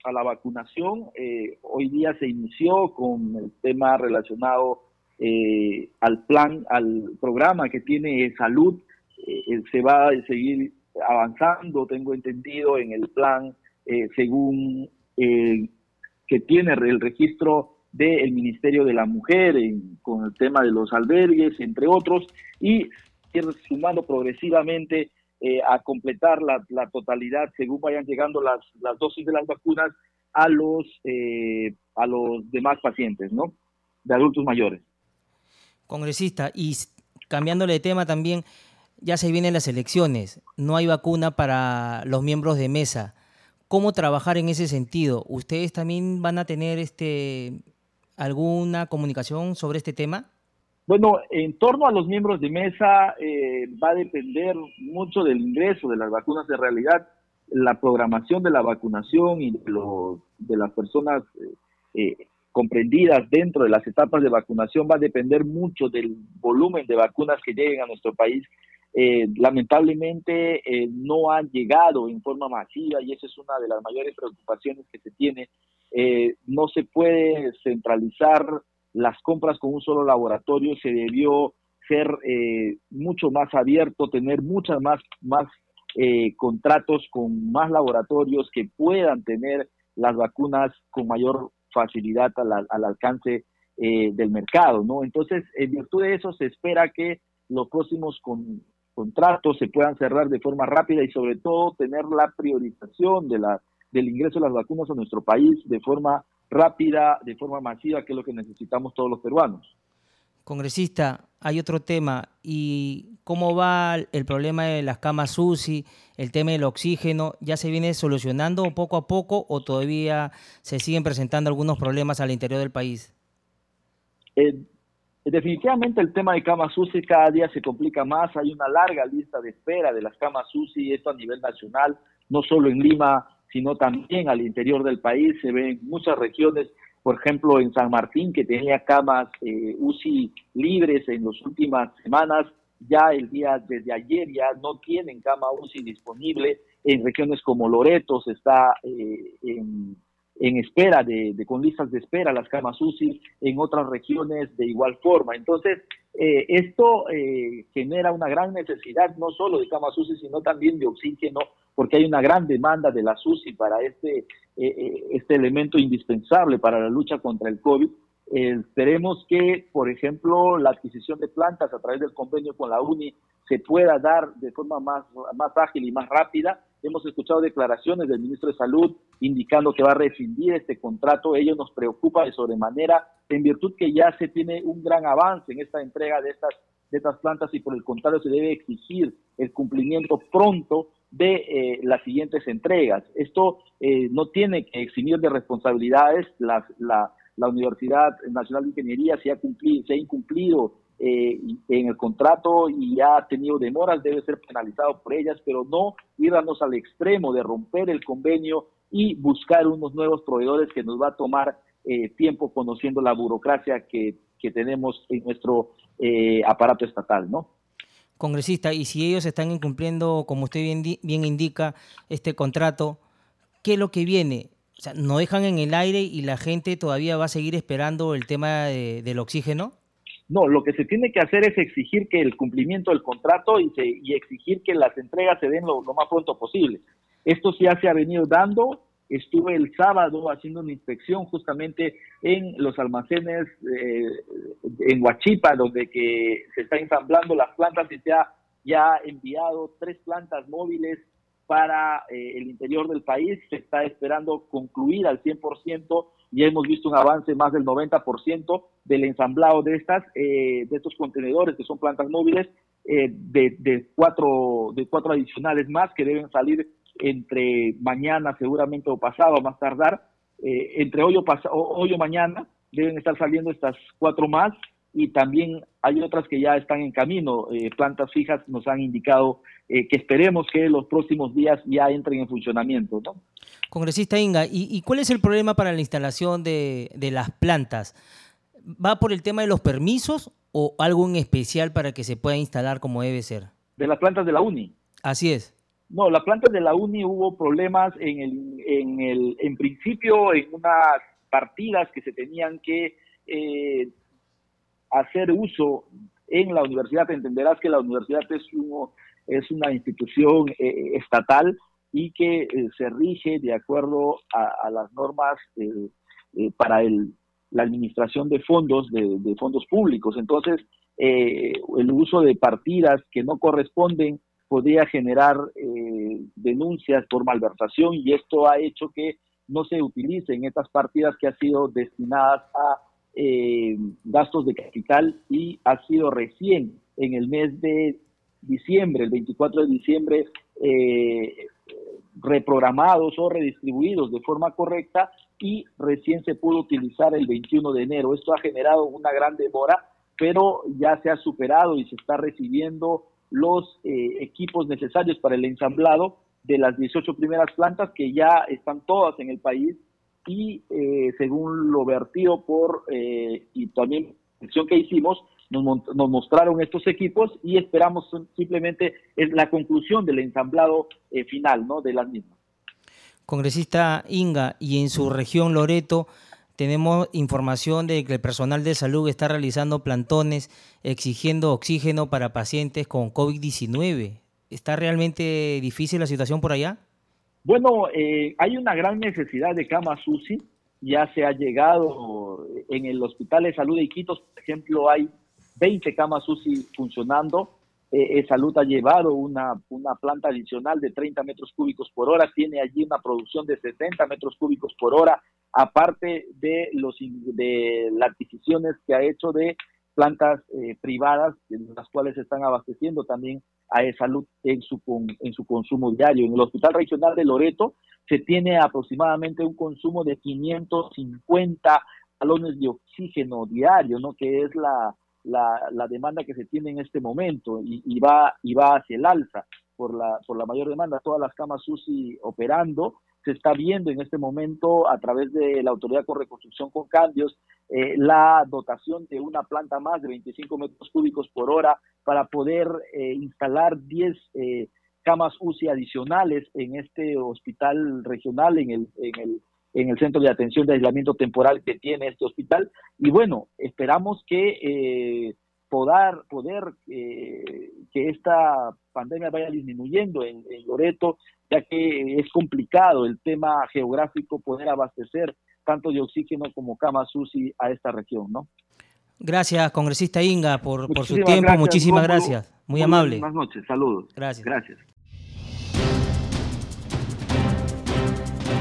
a la vacunación, eh, hoy día se inició con el tema relacionado eh, al plan, al programa que tiene salud. Eh, se va a seguir avanzando, tengo entendido, en el plan eh, según eh, que tiene el registro del Ministerio de la Mujer con el tema de los albergues, entre otros, y ir sumando progresivamente eh, a completar la, la, totalidad según vayan llegando las, las dosis de las vacunas a los, a los demás pacientes, ¿no? De adultos mayores.
Congresista, y cambiándole de tema también, ya se vienen las elecciones, no hay vacuna para los miembros de mesa. ¿Cómo trabajar en ese sentido? ¿Ustedes también van a tener este alguna comunicación sobre este tema?
Bueno, en torno a los miembros de mesa eh, va a depender mucho del ingreso de las vacunas de realidad, la programación de la vacunación y de, los, de las personas eh, eh, comprendidas dentro de las etapas de vacunación va a depender mucho del volumen de vacunas que lleguen a nuestro país eh, lamentablemente eh, no han llegado en forma masiva y esa es una de las mayores preocupaciones que se tiene. No se puede centralizar las compras con un solo laboratorio, se debió ser mucho más abierto, tener muchas más, más contratos con más laboratorios que puedan tener las vacunas con mayor facilidad al, al alcance del mercado, ¿no? Entonces, en virtud de eso, se espera que los próximos con, contratos se puedan cerrar de forma rápida y sobre todo tener la priorización de la, del ingreso de las vacunas a nuestro país de forma rápida, de forma masiva, que es lo que necesitamos todos los peruanos.
Congresista, hay otro tema. ¿Y cómo va el problema de las camas UCI, el tema del oxígeno? ¿Ya se viene solucionando poco a poco o todavía se siguen presentando algunos problemas al interior del país?
Eh, definitivamente el tema de camas UCI cada día se complica más. Hay una larga lista de espera de las camas UCI, esto a nivel nacional, no solo en Lima, sino también al interior del país. Se ven muchas regiones por ejemplo, en San Martín, que tenía camas eh, UCI libres en las últimas semanas, ya el día desde ayer ya no tienen cama UCI disponible. En regiones como Loreto se está eh, en, espera, de, con listas de espera las camas UCI, en otras regiones de igual forma. Entonces, eh, esto genera una gran necesidad no solo de camas UCI, sino también de oxígeno porque hay una gran demanda de la SUSI para este, eh, eh, este elemento indispensable para la lucha contra el COVID. Eh, esperemos que, por ejemplo, la adquisición de plantas a través del convenio con la UNI se pueda dar de forma más, más ágil y más rápida. Hemos escuchado declaraciones del ministro de Salud indicando que va a rescindir este contrato. Ello nos preocupa de sobremanera, en virtud que ya se tiene un gran avance en esta entrega de estas, de estas plantas y por el contrario se debe exigir el cumplimiento pronto de eh, las siguientes entregas. Esto eh, no tiene que eximir de responsabilidades. La, la, Universidad Nacional de Ingeniería se ha, cumplido, se ha incumplido eh, en el contrato y ha tenido demoras, debe ser penalizado por ellas, pero no irnos al extremo de romper el convenio y buscar unos nuevos proveedores que nos va a tomar tiempo conociendo la burocracia que, que tenemos en nuestro aparato estatal, ¿no?
congresista, y si ellos están incumpliendo, como usted bien, bien indica, este contrato, ¿qué es lo que viene? O sea, ¿no dejan en el aire y la gente todavía va a seguir esperando el tema del oxígeno?
No, lo que se tiene que hacer es exigir que el cumplimiento del contrato y, y exigir que las entregas se den lo, más pronto posible. Esto ya se ha venido dando Estuve el sábado haciendo una inspección justamente en los almacenes eh, en Huachipa, donde que se están ensamblando las plantas y se ha ya enviado tres plantas móviles para eh, el interior del país. Se está esperando concluir al 100%. Y hemos visto un avance más del 90% del ensamblado de estas, eh, de estos contenedores que son plantas móviles, de, de, cuatro, de cuatro adicionales más que deben salir entre mañana seguramente o pasado, más tardar, eh, entre hoy o, hoy o mañana deben estar saliendo estas cuatro más y también hay otras que ya están en camino. Eh, plantas fijas nos han indicado eh, que esperemos que los próximos días ya entren en funcionamiento. ¿no?
Congresista Inga, ¿y, cuál es el problema para la instalación de, de las plantas? ¿Va por el tema de los permisos o algo en especial para que se pueda instalar como debe ser?
De las plantas de la UNI.
Así es.
No, la planta de la UNI hubo problemas en el, en el, en principio en unas partidas que se tenían que eh, hacer uso en la universidad. Entenderás que la universidad es, es una institución eh, estatal y que eh, se rige de acuerdo a, las normas para el, la administración de fondos, de, de fondos públicos. Entonces, el uso de partidas que no corresponden podría generar eh, denuncias por malversación y esto ha hecho que no se utilicen estas partidas que han sido destinadas a eh, gastos de capital y ha sido recién en el mes de diciembre, el 24 de diciembre, eh, reprogramados o redistribuidos de forma correcta y recién se pudo utilizar el 21 de enero. Esto ha generado una gran demora, pero ya se ha superado y se está recibiendo los eh, equipos necesarios para el ensamblado de las 18 primeras plantas que ya están todas en el país y eh, según lo vertido por eh, y también la que hicimos nos, nos, mostraron estos equipos y esperamos simplemente es la conclusión del ensamblado final no de las mismas
congresista Inga y en su región Loreto tenemos información de que el personal de salud está realizando plantones exigiendo oxígeno para pacientes con COVID-19. ¿Está realmente difícil la situación por allá?
Bueno, eh, hay una gran necesidad de camas UCI. Ya se ha llegado en el Hospital de Salud de Iquitos, por ejemplo, hay 20 camas UCI funcionando. Eh, Salud ha llevado una, una planta adicional de 30 metros cúbicos por hora, tiene allí una producción de 60 metros cúbicos por hora aparte de, los, de las adquisiciones que ha hecho de plantas privadas, en las cuales se están abasteciendo también a salud en su, en su consumo diario. En el Hospital Regional de Loreto se tiene aproximadamente un consumo de 550 galones de oxígeno diario, ¿no? que es la, la, demanda que se tiene en este momento y, y, va, y va hacia el alza por la, por la mayor demanda. Todas las camas UCI operando, se está viendo en este momento a través de la Autoridad con Reconstrucción con Cambios eh, la dotación de una planta más de 25 metros cúbicos por hora para poder eh, instalar 10 eh, camas UCI adicionales en este hospital regional, en el, en el en el centro de atención de aislamiento temporal que tiene este hospital. Y bueno, esperamos que eh, poder, poder eh, que esta pandemia vaya disminuyendo en, Loreto, ya que es complicado el tema geográfico poder abastecer tanto de oxígeno como camas UCI a esta región, ¿no?
Gracias, congresista Inga, por, por su tiempo. Muchísimas gracias. Muy, amable.
Buenas noches. Saludos.
Gracias.
Gracias.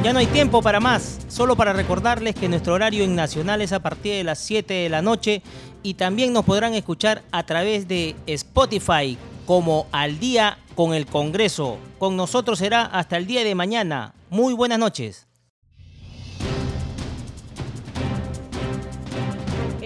Ya no hay tiempo para más, solo para recordarles que nuestro horario en Nacional es a partir de las 7 de la noche y también nos podrán escuchar a través de Spotify como Al día con el Congreso. Con nosotros será hasta el día de mañana. Muy buenas noches.